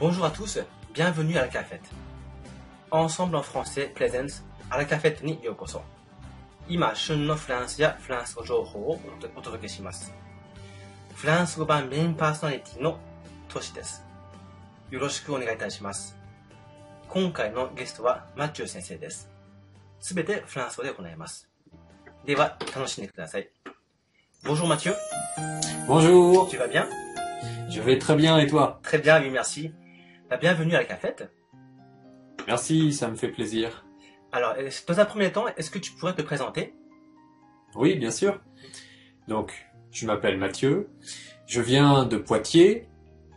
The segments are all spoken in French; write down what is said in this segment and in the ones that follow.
Bonjour à tous, bienvenue à la cafette. Ensemble en français, Pleasance, à la cafette ni yokoso. 今、旬のフランスやフランス語情報をお届けします。フランス語版メインパーソナリティのトシです。よろしくお願いいたします。今回のゲストはマッチュー先生です。すべてフランス語で行います。では、楽しんでください。Bonjour Mathieu, Bonjour, tu vas bien je vais très bien et toi Très bien, oui, merci. Bienvenue à la cafette. Merci, ça me fait plaisir. Alors, dans un premier temps, est-ce que tu pourrais te présenter? Oui, bien sûr. Donc, je m'appelle Mathieu, je viens de Poitiers.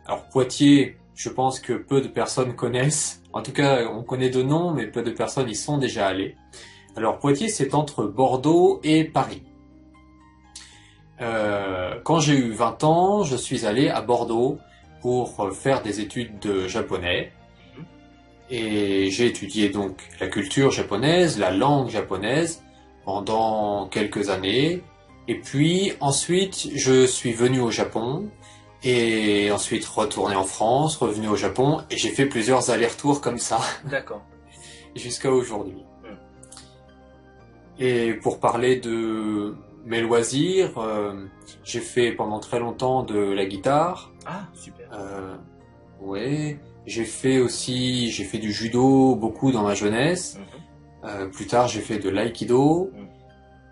Alors Poitiers, je pense que peu de personnes connaissent. En tout cas, on connaît de noms, mais peu de personnes y sont déjà allées. Alors Poitiers, c'est entre Bordeaux et Paris. Euh, quand j'ai eu 20 ans, je suis allé à Bordeaux pour faire des études de japonais. Et j'ai étudié donc la culture japonaise, la langue japonaise pendant quelques années. Et puis ensuite, je suis venu au Japon et ensuite retourné en France, revenu au Japon et j'ai fait plusieurs allers-retours comme ça D'accord. jusqu'à aujourd'hui. Et pour parler de mes loisirs, euh, j'ai fait pendant très longtemps de la guitare. Ah, super. Euh, ouais, j'ai fait aussi, j'ai fait du judo beaucoup dans ma jeunesse. Mhm. Euh, plus tard, j'ai fait de l'aïkido. Mm.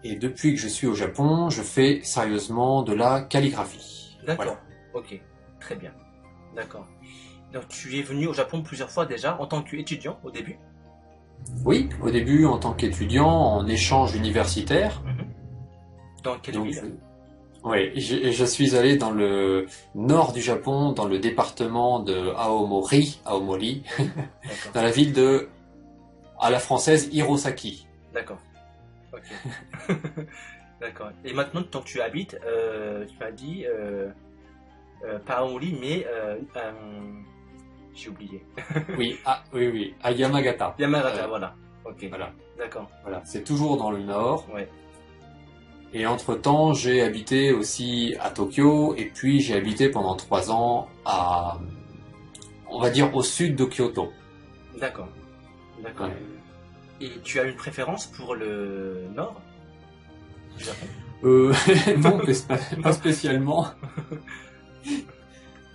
Et depuis que je suis au Japon, je fais sérieusement de la calligraphie. D'accord. Voilà. Ok. Très bien. D'accord. Donc, tu es venu au Japon plusieurs fois déjà en tant qu'étudiant au début? Oui, au début en tant qu'étudiant en échange universitaire. Dans quelle Donc, ville? Oui, je, je suis allé dans le nord du Japon, dans le département de Aomori, Aomori, dans la ville de, à la française, Hirosaki. D'accord. D'accord. Et maintenant, tant que tu habites, euh, tu m'as dit, euh, euh, pas Only, mais j'ai oublié. Oui, ah, oui, oui, à Yamagata. Yamagata, voilà. Ok. Voilà, D'accord. voilà, c'est toujours dans le nord. Ouais. Et entre-temps, j'ai habité aussi à Tokyo, et puis j'ai habité pendant trois ans à, on va dire, au sud de Kyoto. D'accord. D'accord. Ouais. Et tu as une préférence pour le nord? Du Japon Euh, non, pas, spécialement.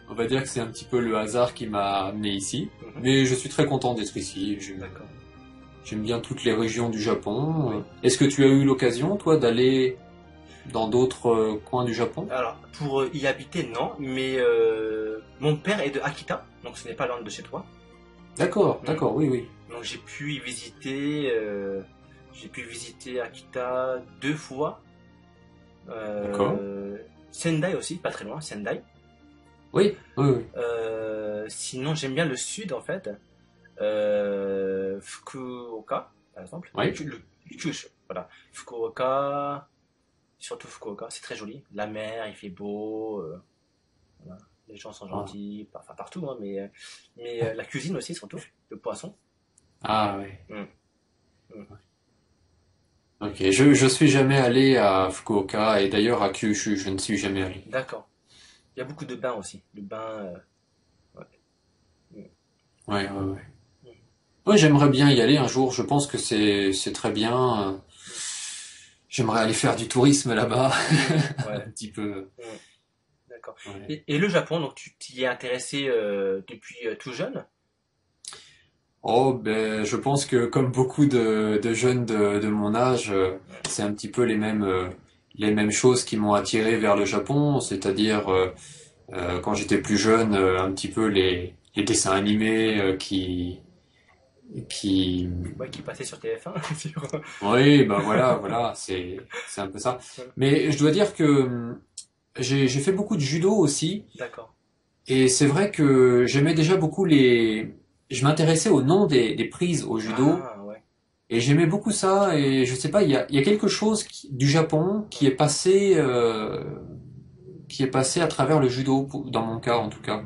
On va dire que c'est un petit peu le hasard qui m'a amené ici. Mhm. Mais je suis très content d'être ici. J'aime bien toutes les régions du Japon. Oui. Est-ce que tu as eu l'occasion, toi, d'aller dans d'autres euh, coins du Japon Alors, pour euh, y habiter, non, mais euh, mon père est de Akita, donc ce n'est pas loin de chez toi. D'accord, Mhm. d'accord, oui, oui. Donc j'ai pu y visiter, euh, j'ai pu visiter Akita deux fois. D'accord. Sendai aussi, pas très loin, Sendai. Oui, oui, oui. Sinon, j'aime bien le sud en fait. Fukuoka, par exemple. Oui. Le, voilà. Fukuoka, surtout Fukuoka, c'est très joli. La mer, il fait beau. euh, voilà. Les gens sont Ah. gentils, enfin partout, hein, mais, euh, mais euh, la cuisine aussi, surtout. Le poisson. Ah, oui. Mm. Mm. Ok, je, je suis jamais allé à Fukuoka, et d'ailleurs à Kyushu, je ne suis jamais allé. D'accord. Il y a beaucoup de bains aussi. Le bain. euh, Ouais, ouais, ouais. Ouais, j'aimerais bien y aller un jour. Je pense que c'est c'est très bien. J'aimerais aller faire du tourisme là-bas, un petit peu. d'accord. Et, et le Japon, donc tu t'y es intéressé euh, depuis euh, tout jeune? Oh, ben, je pense que comme beaucoup de, de jeunes de, de mon âge, euh, c'est un petit peu les mêmes, les mêmes choses qui m'ont attiré vers le Japon, c'est-à-dire euh, quand j'étais plus jeune, un petit peu les, les dessins animés qui, qui, ouais, qui passait sur TF1 sur- oui, ben voilà, voilà, c'est, c'est un peu ça. Mais je dois dire que hum, j'ai, j'ai fait beaucoup de judo aussi, D'accord. et c'est vrai que j'aimais déjà beaucoup les, je m'intéressais au nom des, des prises au judo. Ah, ouais. Et j'aimais beaucoup ça, et je sais pas, il y a, il y a quelque chose qui- du Japon qui est passé, euh, qui est passé à travers le judo, dans mon cas en tout cas.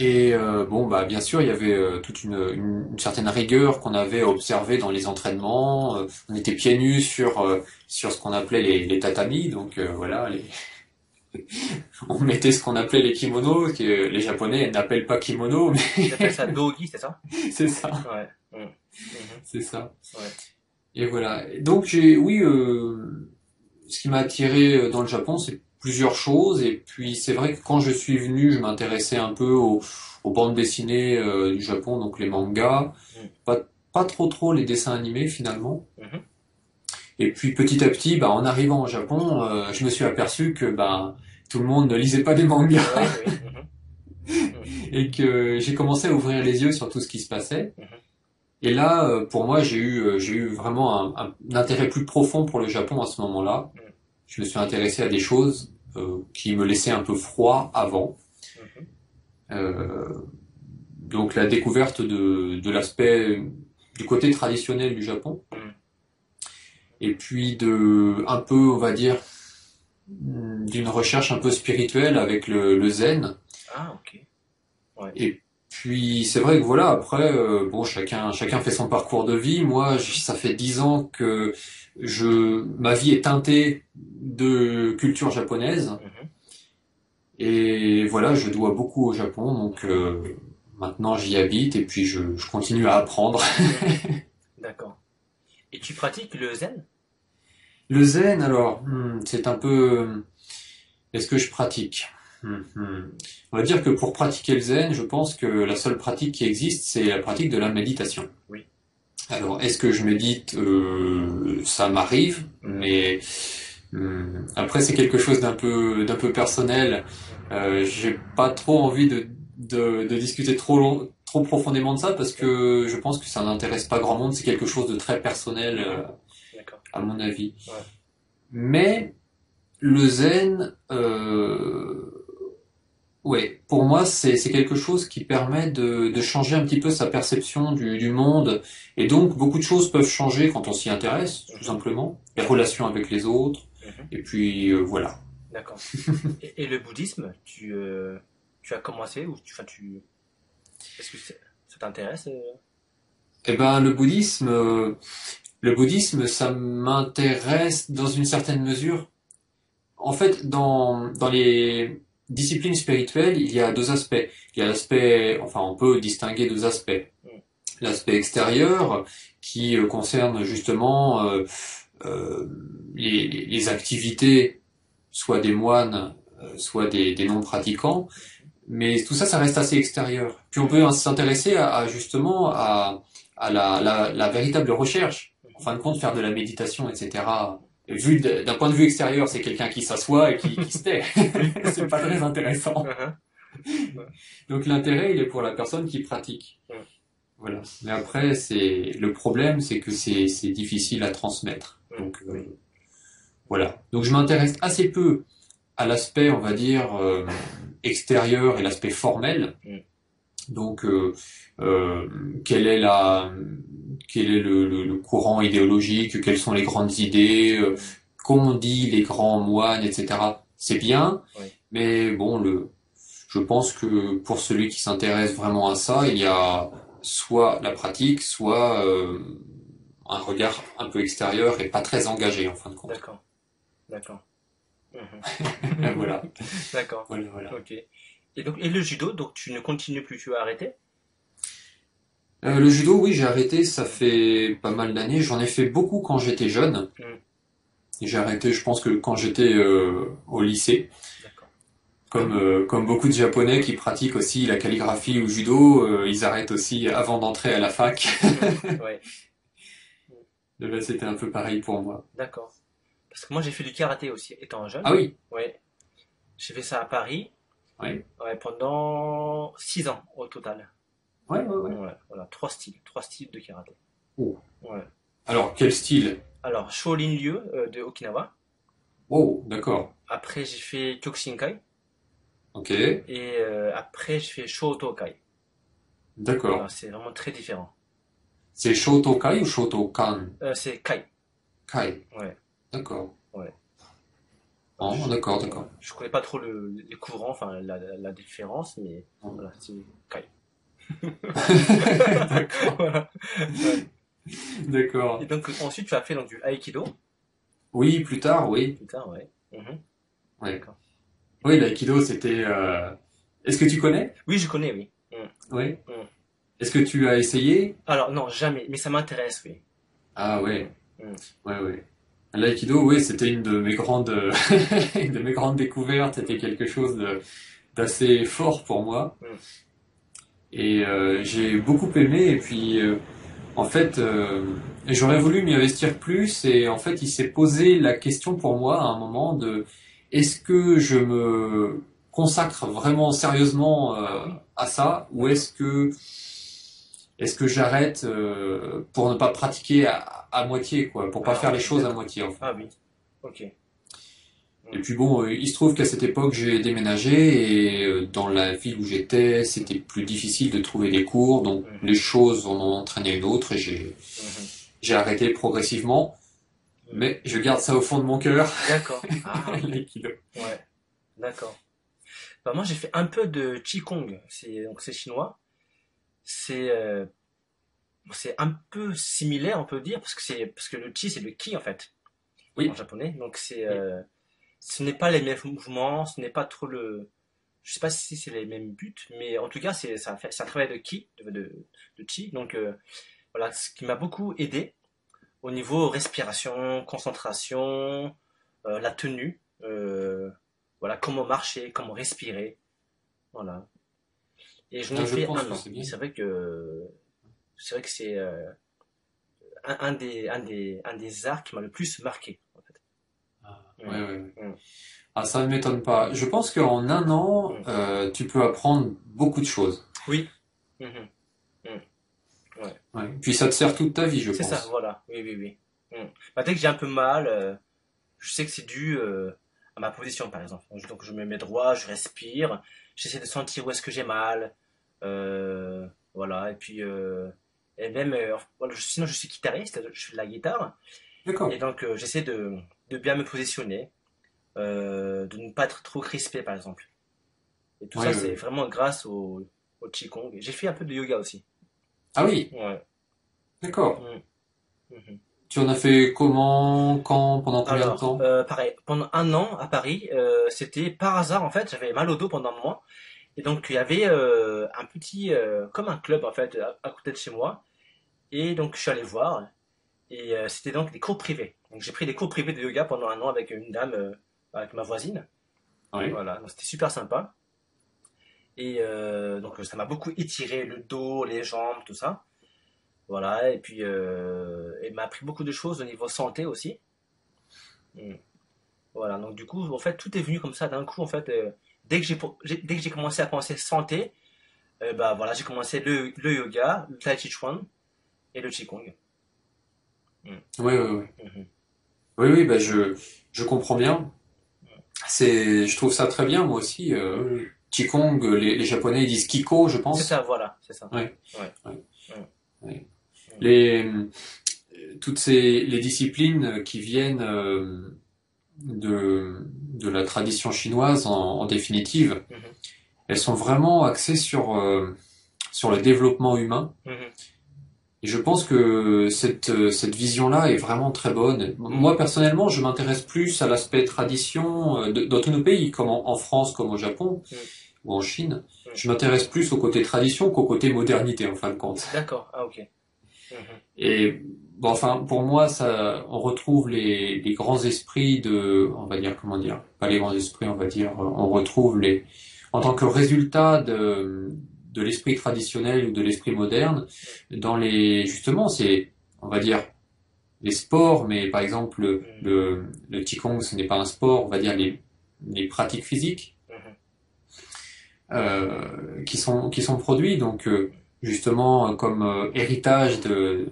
Et euh, bon, bah bien sûr, il y avait euh, toute une, une, une certaine rigueur qu'on avait observée dans les entraînements. Euh, on était pieds nus sur euh, sur ce qu'on appelait les, les tatamis, donc euh, voilà, les, on mettait ce qu'on appelait les kimonos, que les Japonais n'appellent pas kimono, mais Ils appellent ça dogi, c'est ça? C'est ça, Ouais. Mm. Mhm. c'est ça. Ouais. Et voilà. Donc j'ai, oui, euh, ce qui m'a attiré dans le Japon, c'est plusieurs choses. Et puis c'est vrai que quand je suis venu, je m'intéressais un peu aux, aux bandes dessinées euh, du Japon, donc les mangas, Mm. pas pas trop trop les dessins animés finalement. Mhm. Et puis petit à petit, bah, en arrivant au Japon, euh, je me suis aperçu que bah, tout le monde ne lisait pas des mangas oui. Mhm. et que j'ai commencé à ouvrir les yeux sur tout ce qui se passait. Mhm. Et là, euh, pour moi, j'ai eu, euh, j'ai eu vraiment un, un intérêt plus profond pour le Japon à ce moment-là. Je me suis intéressé à des choses euh, qui me laissaient un peu froid avant. Mhm. Euh, donc la découverte de, de l'aspect du côté traditionnel du Japon. Mhm. Et puis de un peu, on va dire, d'une recherche un peu spirituelle avec le, le zen. Ah, ok. Et puis c'est vrai que voilà, après, euh, bon, chacun, chacun fait son parcours de vie. Moi, ça fait dix ans que je, ma vie est teintée de culture japonaise. Mhm. Et voilà, je dois beaucoup au Japon, donc euh, maintenant j'y habite et puis je, je continue à apprendre. D'accord. Et tu pratiques le zen? Le zen, alors, hmm, c'est un peu... Est-ce que je pratique? Hmm, hmm. On va dire que pour pratiquer le zen, je pense que la seule pratique qui existe, c'est la pratique de la méditation. Oui. Alors, est-ce que je médite Euh, Ça m'arrive, mais hmm, après c'est quelque chose d'un peu d'un peu personnel. Euh, j'ai pas trop envie de, de, de discuter trop long, trop profondément de ça parce que je pense que ça n'intéresse pas grand monde. C'est quelque chose de très personnel. euh, à mon avis. Ouais. Mais le zen, euh, ouais, pour moi, c'est c'est quelque chose qui permet de, de changer un petit peu sa perception du, du monde. Et donc, beaucoup de choses peuvent changer quand on s'y intéresse, tout simplement. Les relations avec les autres. Mhm. Et puis, euh, voilà. D'accord. et, et le bouddhisme, tu, euh, tu as commencé ou tu, tu... Est-ce que ça t'intéresse euh? Eh ben, le bouddhisme, euh, le bouddhisme, ça m'intéresse dans une certaine mesure. En fait, dans, dans les disciplines spirituelles, il y a deux aspects. Il y a l'aspect, enfin, on peut distinguer deux aspects. L'aspect extérieur, qui euh, concerne justement euh, euh, les, les- les activités, soit des moines, euh, soit des, des non-pratiquants. Mais tout ça, ça reste assez extérieur. Puis on peut s'intéresser à, à, justement à, à la, la, la véritable recherche. En fin de compte, faire de la méditation, etc. Vu d'un point de vue extérieur, c'est quelqu'un qui s'assoit et qui, qui se tait. c'est pas très intéressant. Mhm. Donc l'intérêt, il est pour la personne qui pratique. Voilà. Mais après, c'est le problème, c'est que c'est difficile à transmettre. Donc euh, voilà. Donc je m'intéresse assez peu à l'aspect, on va dire, euh, extérieur et l'aspect formel. Mm. Donc euh, quelle est la quel est le, le- le courant idéologique, quelles sont les grandes idées, euh, qu'ont dit les grands moines, etc. C'est bien, Oui. mais bon, le, je pense que pour celui qui s'intéresse vraiment à ça, il y a soit la pratique, soit euh, un regard un peu extérieur et pas très engagé en fin de compte. D'accord. D'accord. Voilà, D'accord. voilà, voilà. Ok. Et donc, et le judo, donc tu ne continues plus, tu as arrêté? Euh, le judo, oui, j'ai arrêté, ça fait pas mal d'années. J'en ai fait beaucoup quand j'étais jeune. Mm. J'ai arrêté, je pense que quand j'étais euh, au lycée. Comme, euh, comme beaucoup de Japonais qui pratiquent aussi la calligraphie ou le judo, ils arrêtent aussi avant d'entrer à la fac. ouais. Et là, c'était un peu pareil pour moi. D'accord. Parce que moi, j'ai fait du karaté aussi, étant jeune. Ah oui, Ouais. J'ai fait ça à Paris. Ouais. Ouais, pendant six ans au total. Ouais, ouais, ouais. Voilà, trois styles, trois styles de karaté. Oh. Alors, quel style? Alors, Shaolin Ryu euh, de Okinawa. Oh, d'accord. Après, j'ai fait Kyokushinkai. Ok, Et euh, après, j'ai fait Shotokai. d'accord. C'est vraiment très différent. C'est Shotokai ou Shotokan? Euh, c'est Kai. Kai. Ouais. D'accord. Ouais. Oh, d'accord, d'accord. Je connais pas trop le, les courants, enfin la, la, la différence, mais Oh. voilà, c'est Kai. D'accord. Voilà. Ouais. D'accord. Et donc ensuite, tu as fait donc, du Aikido. Oui, plus tard, oui. Plus tard, ouais. Mhm. D'accord. Oui, l'aïkido, c'était. euh, Est-ce que tu connais? Oui, je connais, oui. Oui. Mm. Est-ce que tu as essayé? Alors, non, jamais, mais ça m'intéresse, oui. Ah ouais. Ouais, ouais. L'aïkido, oui, c'était une de mes grandes, une de mes grandes découvertes. C'était quelque chose d'assez fort pour moi. Et euh, j'ai beaucoup aimé. Et puis, euh, en fait, euh, j'aurais voulu m'y investir plus. Et en fait, il s'est posé la question pour moi à un moment de est-ce que je me consacre vraiment sérieusement à ça ou est-ce que est-ce que j'arrête pour ne pas pratiquer à, à moitié quoi, pour pas Ah, faire les choses à moitié en fait. Ah oui, ok. Et puis bon, euh, il se trouve qu'à cette époque j'ai déménagé et euh, dans la ville où j'étais, c'était plus difficile de trouver des cours, donc les choses en ont entraîné une autre et j'ai j'ai arrêté progressivement. Mais je garde ça au fond de mon cœur, D'accord. Ah, l'aïkido. ouais. D'accord. Bah, moi, j'ai fait un peu de Qigong. C'est, donc, c'est chinois. C'est, euh, c'est un peu similaire, on peut dire, parce que c'est, parce que le Qi, c'est le Ki, en fait. Oui. En japonais. Donc, c'est, euh, ce n'est pas les mêmes mouvements, ce n'est pas trop le, je sais pas si c'est les mêmes buts, mais en tout cas, c'est, un travail de Ki, de, de, de Qi. Donc, euh, voilà, ce qui m'a beaucoup aidé au niveau respiration, concentration, euh, la tenue, euh, voilà, comment marcher, comment respirer, voilà. Et je l'ai Ah, pense un an. c'est vrai que c'est vrai que c'est un, un des un des un des arts qui m'a le plus marqué. En fait. Ah, Mm. Ouais, ouais, ouais. Mm. Ah, ça ne m'étonne pas. Je pense qu'en un an, Mm. euh, tu peux apprendre beaucoup de choses. Oui. Mhm. Ouais. Puis ça te sert toute ta vie, je C'est pense. ça, voilà. Oui, oui, oui. Mm. Bah, dès que j'ai un peu mal, euh, je sais que c'est dû euh, à ma position, par exemple. Donc, je me mets droit, je respire, j'essaie de sentir où est-ce que j'ai mal. euh, voilà, et puis, euh, et même, euh, voilà, je- sinon, je suis guitariste, je fais de la guitare, D'accord. et donc, euh, j'essaie de, de bien me positionner, euh, de ne pas être trop crispé, par exemple. Et tout Ouais, ça, ouais, c'est vraiment grâce au, au Qigong. J'ai fait un peu de yoga aussi. Ah oui, Ouais. d'accord. Mm. Mhm. Tu en as fait comment, quand, pendant combien de Alors, temps? euh, pareil, pendant un an à Paris, euh, c'était par hasard en fait, j'avais mal au dos pendant un mois, et donc il y avait euh, un petit, comme un club en fait, à, à côté de chez moi, et donc je suis allé voir, et euh, c'était donc des cours privés. Donc j'ai pris des cours privés de yoga pendant un an avec une dame, euh, avec ma voisine, Oui. voilà, donc c'était super sympa, et euh, donc ça m'a beaucoup étiré le dos, les jambes, tout ça. Voilà, et puis elle m'a appris beaucoup de choses au niveau santé aussi. Mm. Voilà, donc du coup, en fait, tout est venu comme ça d'un coup. En fait, dès que j'ai commencé à penser santé, bah voilà, j'ai commencé le, le yoga, le tai chi chuan et le qigong. Oui, oui, oui. Mhm. Oui, oui, bah je, je comprends bien. C'est, je trouve ça très bien, moi aussi. Euh, Qigong, les, les Japonais ils disent Kiko, je C'est pense. ça, voilà, c'est ça. Ouais. Ouais. Ouais. Mm. Les, euh, toutes ces, les disciplines qui viennent euh, de, de la tradition chinoise, en, en définitive, Mhm. elles sont vraiment axées sur, euh, sur le développement humain. Mhm. Et je pense que cette, euh, cette vision-là est vraiment très bonne. Moi, personnellement, je m'intéresse plus à l'aspect tradition euh, de- dans tous nos pays, comme en, en France, comme au Japon Mm. ou en Chine. Mm. Je m'intéresse plus au côté tradition qu'au côté modernité, en fin de compte. D'accord, ah ok. Mhm. Et bon, enfin, pour moi, ça, on retrouve les, les grands esprits de, on va dire, comment dire, pas les grands esprits, on va dire, on retrouve les, en tant que résultat de, de l'esprit traditionnel ou de l'esprit moderne, dans les, justement, c'est, on va dire, les sports, mais par exemple, le, le, Qigong, ce n'est pas un sport, on va dire les, les pratiques physiques, euh, qui sont, qui sont produits, donc, euh, justement, comme euh, héritage de,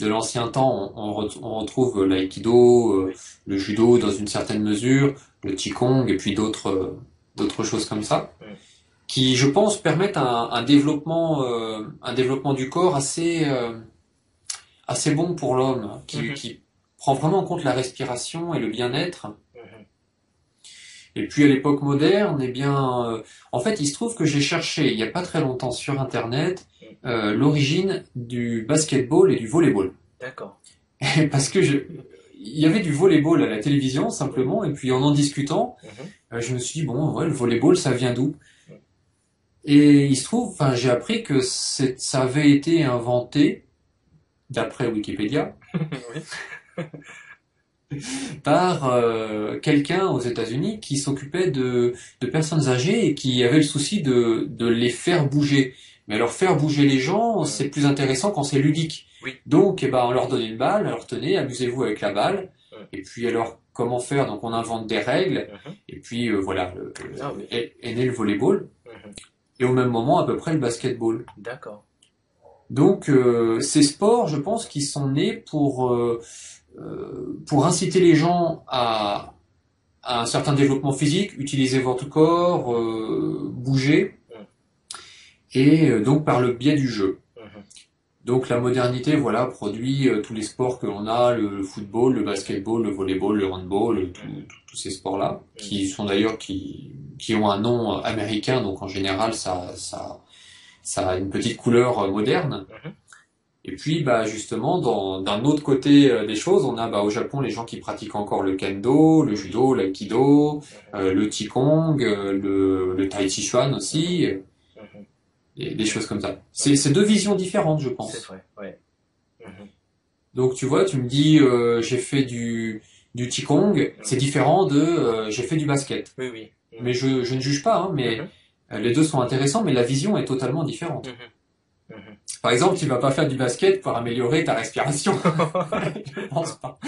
de l'ancien temps, on, on re- on retrouve l'aïkido, le judo dans une certaine mesure, le qigong et puis d'autres d'autres choses comme ça. Qui, je pense, permettent un, un développement euh, un développement du corps assez euh, assez bon pour l'homme, qui, Mhm. qui prend vraiment en compte la respiration et le bien-être. Mhm. Et puis à l'époque moderne, eh bien, euh, en fait, il se trouve que j'ai cherché il n'y a pas très longtemps sur Internet euh, l'origine du basketball et du volleyball. D'accord. Parce que je, il y avait du volleyball à la télévision simplement, et puis en en discutant, Mhm. je me suis dit, bon, ouais, le volleyball, ça vient d'où? Et il se trouve, enfin, j'ai appris que c'est- ça avait été inventé, d'après Wikipédia, par euh, quelqu'un aux États-Unis qui s'occupait de, de personnes âgées et qui avait le souci de, de les faire bouger. Mais alors faire bouger les gens, c'est plus intéressant quand c'est ludique. Oui. Donc, eh ben, on leur donnait une balle, alors tenez, amusez-vous avec la balle. Ouais. Et puis alors, comment faire? Donc on invente des règles. Mhm. Et puis euh, voilà, le- Ah oui. est, est né le volleyball. Mhm. Et au même moment, à peu près, le basketball. D'accord. Donc euh, ces sports, je pense, qui sont nés pour euh, euh, pour inciter les gens à, à un certain développement physique, utiliser votre corps, euh, bouger, Mm. et donc par le biais du jeu. Mhm. Donc la modernité, voilà, produit euh, tous les sports que l'on a, le, le football, le basketball, le volleyball, le handball, tout- tout- tous ces sports-là, qui sont d'ailleurs qui, qui ont un nom euh, américain, donc en général ça, ça, ça a une petite couleur euh, moderne. Mhm. Et puis, bah, justement, dans, d'un autre côté des choses, on a bah, au Japon les gens qui pratiquent encore le kendo, le judo, l'aïkido, euh, le qigong, euh, le, le tai chi chuan aussi, et des choses comme ça. C'est, deux visions différentes, je pense. C'est vrai, ouais. Mhm. Donc tu vois, tu me dis euh, j'ai fait du du qigong, c'est différent de euh, j'ai fait du basket. Oui, oui. Mhm. Mais je, je ne juge pas, hein, mais Mhm. euh, les deux sont intéressants, mais la vision est totalement différente. Par exemple, tu vas pas faire du basket pour améliorer ta respiration. je pense pas.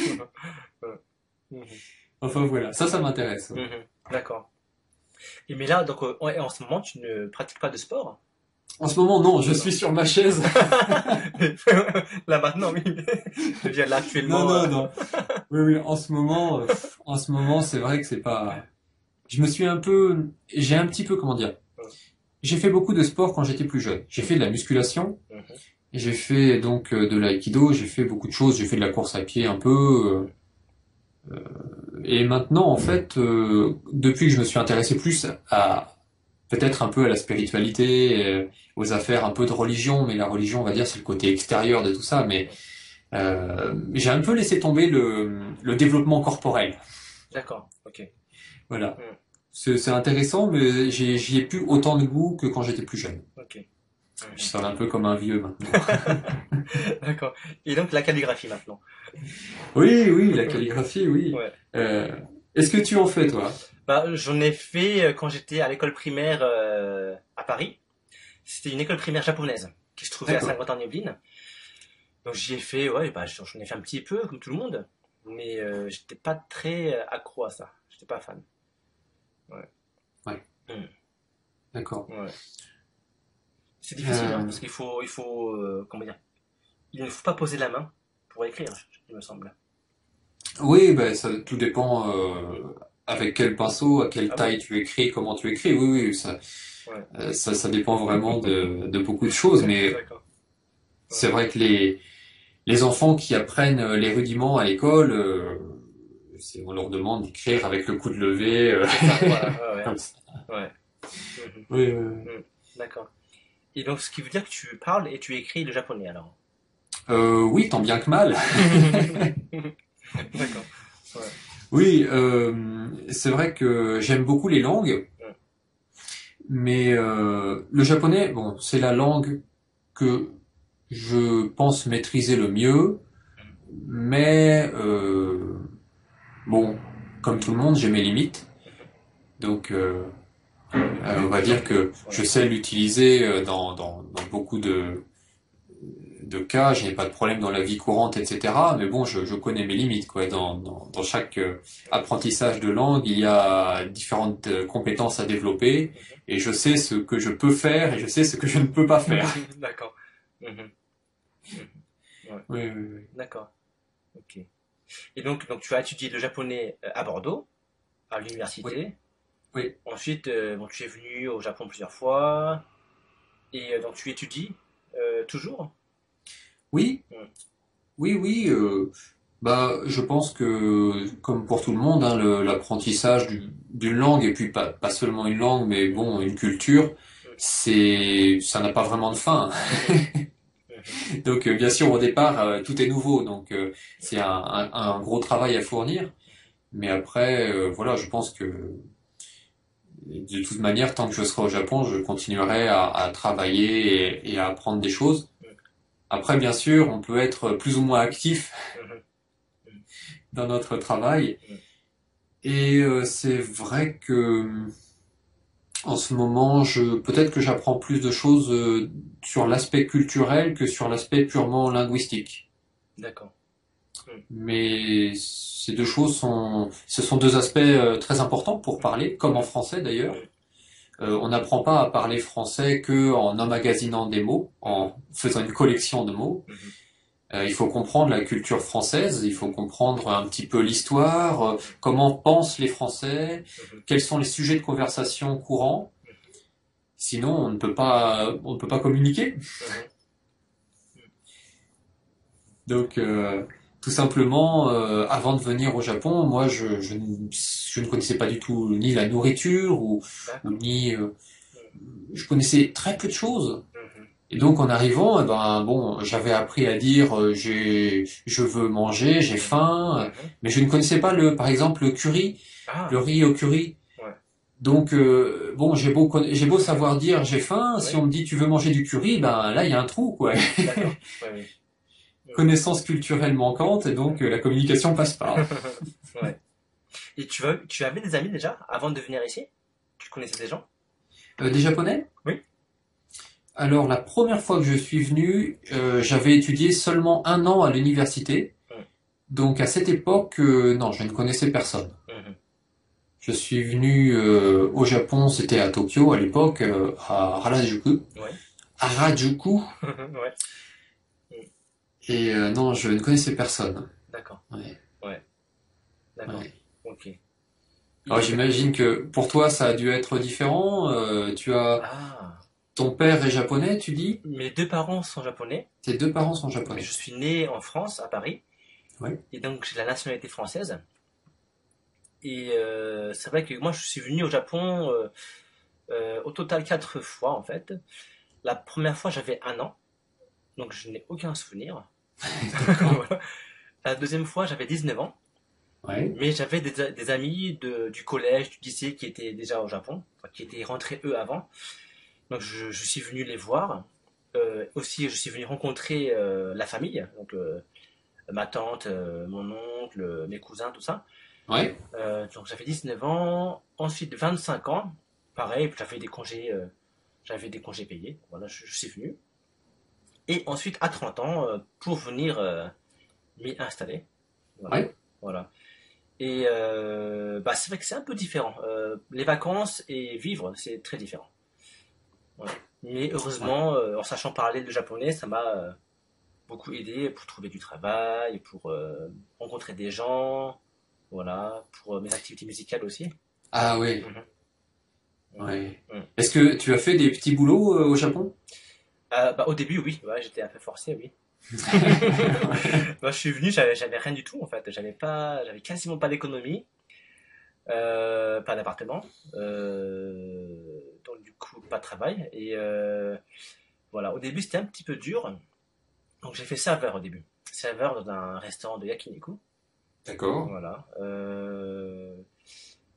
Enfin voilà, ça, ça m'intéresse. D'accord. Et mais là, donc, en ce moment, tu ne pratiques pas de sport? En ce moment, non, je suis sur ma chaise. Là maintenant, oui. Je veux dire, là actuellement. Non, non, non. Oui, oui, en ce moment, euh, en ce moment, c'est vrai que c'est pas. Je me suis un peu, j'ai un petit peu, comment dire? J'ai fait beaucoup de sport quand j'étais plus jeune. J'ai fait de la musculation. Mhm. J'ai fait donc euh, de l'aïkido. J'ai fait beaucoup de choses. J'ai fait de la course à pied un peu. euh, et maintenant, en fait, depuis que je me suis intéressé plus à peut-être un peu à la spiritualité, euh, aux affaires un peu de religion, mais la religion, on va dire, c'est le côté extérieur de tout ça. Mais euh, j'ai un peu laissé tomber le, le développement corporel. D'accord, ok. Voilà. Mm. C'est intéressant, mais j'y ai plus autant de goût que quand j'étais plus jeune. Ok. Je sonne un peu comme un vieux maintenant. D'accord. Et donc la calligraphie maintenant? Oui, oui, la calligraphie, oui. Ouais. Euh, Est-ce que tu en fais, toi? Bah, j'en ai fait euh, quand j'étais à l'école primaire euh, à Paris. C'était une école primaire japonaise qui se trouvait à D'accord. Saint-Quentin-en-Yvelines. Donc j'y ai fait, ouais, bah, j'en ai fait un petit peu comme tout le monde, mais euh, j'étais pas très euh, accro à ça. J'étais pas fan. D'accord. Ouais. C'est difficile, Euh. hein, parce qu'il faut, il faut, euh, comment dire, il ne faut pas poser la main pour écrire, il me semble. Oui, ben ça tout dépend euh, avec quel pinceau, à quelle Ah taille tu écris, comment tu écris. Oui, oui, ça, Ouais. euh, ça, ça dépend vraiment de, de beaucoup de choses, mais D'accord. c'est vrai que les les enfants qui apprennent euh, les rudiments à l'école, euh, c'est- on leur demande d'écrire avec le coude levé. euh, Voilà, ouais, ouais. comme ça. Ouais. Mhm. Oui, oui, oui. D'accord. Et donc, ce qui veut dire que tu parles et tu écris le japonais alors? Euh, oui, tant bien que mal. D'accord. Oui, euh, c'est vrai que j'aime beaucoup les langues, mais euh, le japonais, bon, c'est la langue que je pense maîtriser le mieux, mais euh, bon, comme tout le monde, j'ai mes limites, donc euh, on va dire que je sais l'utiliser euh, dans, dans, dans beaucoup de de cas, je n'ai pas de problème dans la vie courante, etc. Mais bon, je, je connais mes limites, quoi. Dans, dans, dans chaque euh, apprentissage de langue, il y a différentes euh, compétences à développer, et je sais ce que je peux faire et je sais ce que je ne peux pas faire. D'accord. Mhm. Oui, oui, oui. D'accord. Ok. Et donc, donc, tu as étudié le japonais euh, à Bordeaux, à l'université. Oui. Ensuite, euh, bon, tu es venu au Japon plusieurs fois. Et donc, tu étudies euh, toujours? Oui, oui, oui. euh, bah, je pense que, comme pour tout le monde, hein, le- l'apprentissage du- d'une langue et puis pas, pas seulement une langue, mais bon, une culture, c'est, ça n'a pas vraiment de fin. Donc, euh, bien sûr, au départ, euh, tout est nouveau, donc euh, c'est un, un- un gros travail à fournir. Mais après, euh, voilà, je pense que de toute manière, tant que je serai au Japon, je continuerai à, à travailler et, et à apprendre des choses. Après, bien sûr, on peut être plus ou moins actif dans notre travail. Et euh, c'est vrai que en ce moment, je peut-être que j'apprends plus de choses euh, sur l'aspect culturel que sur l'aspect purement linguistique. D'accord. Mais ces deux choses sont, ce sont deux aspects euh, très importants pour parler, comme en français d'ailleurs. Euh, on n'apprend pas à parler français que en emmagasinant des mots, en faisant une collection de mots. Mhm. Euh, il faut comprendre la culture française, il faut comprendre un petit peu l'histoire, euh, comment pensent les Français, Mhm. quels sont les sujets de conversation courants. Sinon, on ne peut pas, on ne peut pas communiquer. Mhm. Donc, euh, tout simplement, euh, avant de venir au Japon, moi, je, je, ne, je ne connaissais pas du tout ni la nourriture ou, ni, euh, je connaissais très peu de choses. Mhm. Et donc, en arrivant, eh ben, bon, j'avais appris à dire, euh, j'ai, je veux manger, j'ai faim, Mhm. mais je ne connaissais pas le, par exemple, le curry, Ah, le riz au curry. Donc, euh, bon, j'ai beau, j'ai beau savoir dire j'ai faim, si on me dit tu veux manger du curry, ben là, il y a un trou, quoi. Ouais, oui. Connaissance culturelle manquante, et donc euh, la communication passe pas. ouais. Et tu, avais des amis déjà avant de venir ici? Tu connaissais des gens? Euh, des Japonais? Oui. Alors, la première fois que je suis venu, euh, j'avais étudié seulement un an à l'université. Donc, à cette époque, euh, non, je ne connaissais personne. Mhm. Je suis venu au Japon, c'était à Tokyo à l'époque, à Harajuku. Ouais. Harajuku. ouais. Et euh, non, je ne connaissais personne. D'accord. Ouais. D'accord. Ouais. Ok. Alors, j'imagine que pour toi, ça a dû être différent. Euh, tu as Ah. ton père est japonais, tu dis? Mes deux parents sont japonais. Tes deux parents sont japonais. je suis né en France, à Paris. Ouais. Et donc j'ai la nationalité française. Et euh, c'est vrai que moi je suis venu au Japon euh, au total quatre fois en fait. La première fois j'avais un an, donc je n'ai aucun souvenir. Voilà. La deuxième fois j'avais 19 ans, Ouais. mais j'avais des, des amis de, du collège, du lycée qui étaient déjà au Japon, qui étaient rentrés eux avant. Donc je, je suis venu les voir. Euh, aussi je suis venu rencontrer euh, la famille, donc euh, ma tante, mon oncle, mes cousins, tout ça. Ouais. Donc j'avais 19 ans, ensuite 25 ans, pareil, j'avais des congés, j'avais des congés payés, voilà, je, je suis venu. Et ensuite à 30 ans euh, pour venir euh, m'y installer. Voilà. Ouais. Voilà. Et euh, bah, c'est vrai que c'est un peu différent. Les vacances et vivre, c'est très différent. Voilà. Mais heureusement, en sachant parler le japonais, ça m'a beaucoup aidé pour trouver du travail, pour euh, rencontrer des gens, voilà, pour euh, mes activités musicales aussi. Ah oui. Ouais. Mm. Est-ce que tu as fait des petits boulots euh, au Japon? Euh, bah, au début, oui, ouais, j'étais un peu forcé, oui. Moi, je suis venu, j'avais, rien du tout en fait. J'avais pas, j'avais quasiment pas d'économie, euh, pas d'appartement, euh, donc du coup pas de travail. Et euh, voilà, au début c'était un petit peu dur, donc j'ai fait serveur au début, serveur dans un restaurant de yakiniku. D'accord. Voilà,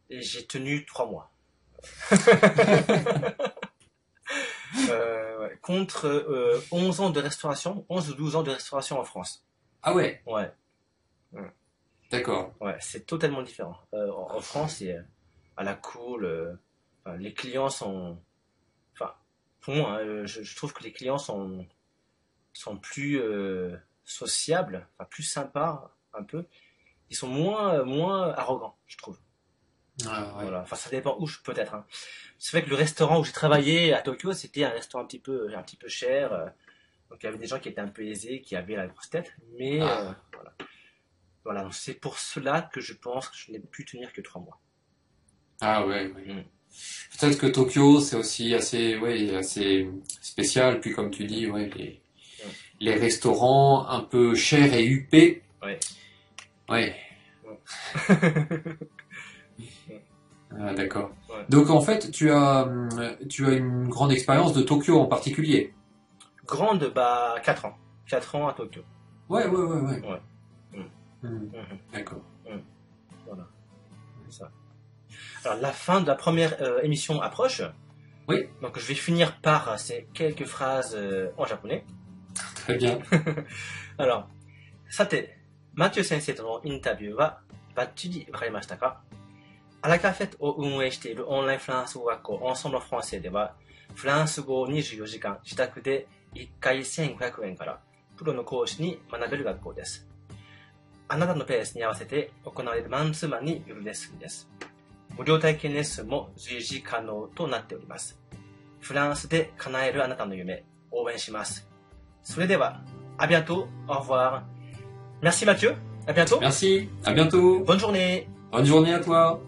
et j'ai tenu trois mois. Euh, ouais, contre euh, 11 ans de restauration, 11 ou 12 ans de restauration en France. Ah ouais. Ouais. D'accord. Ouais, c'est totalement différent. Euh, en, en France, c'est euh, à la cool. euh, enfin, les clients sont. Enfin, pour moi, hein, euh, je, je trouve que les clients sont sont plus euh, sociables, enfin plus sympas un peu. Ils sont moins euh, moins arrogants, je trouve. Ah ouais. Voilà. Enfin, ça dépend où je peut-être. Hein. C'est vrai que le restaurant où j'ai travaillé à Tokyo, c'était un restaurant un petit peu un petit peu cher. euh, donc il y avait des gens qui étaient un peu aisés, qui avaient la grosse tête. Mais Ah. euh, voilà. Voilà, c'est pour cela que je pense que je n'ai pu tenir que trois mois. Ah ouais. ouais. Mm. Peut-être que Tokyo, c'est aussi assez, ouais, assez spécial. Puis comme tu dis, ouais, les, Mm. les restaurants un peu chers et huppés. Ouais. Ouais. Ouais. Ah, d'accord. Ouais. Donc en fait, tu as, hum, tu as une grande expérience de Tokyo en particulier. Grande, bah, 4 ans. 4 ans à Tokyo. Ouais, ouais, ouais, ouais. Ouais. Mm. Hmm, Mhm. D'accord. Voilà. C'est ça. Alors, la fin de la première euh, émission approche. Oui. Donc, je vais finir par euh, ces quelques phrases euh, en japonais. Très bien. alors、さて、マチュー先生とのインタビューはバッチリわかりましたか アラカフェットを運営しているオンラインフランス語学校オンソンロフランセでは、フランス語を24時間自宅で1回1500円からプロの講師に学べる学校です。あなたのペースに合わせて行われるマンツーマンによるレッスンです。無料体験レッスンも随時可能となっております。フランスで叶えるあなたの夢、応援します。それでは、à bientôt, au revoir. Merci Mathieu, à bientôt. Merci, à bientôt. Bonne journée. Bonne journée à toi.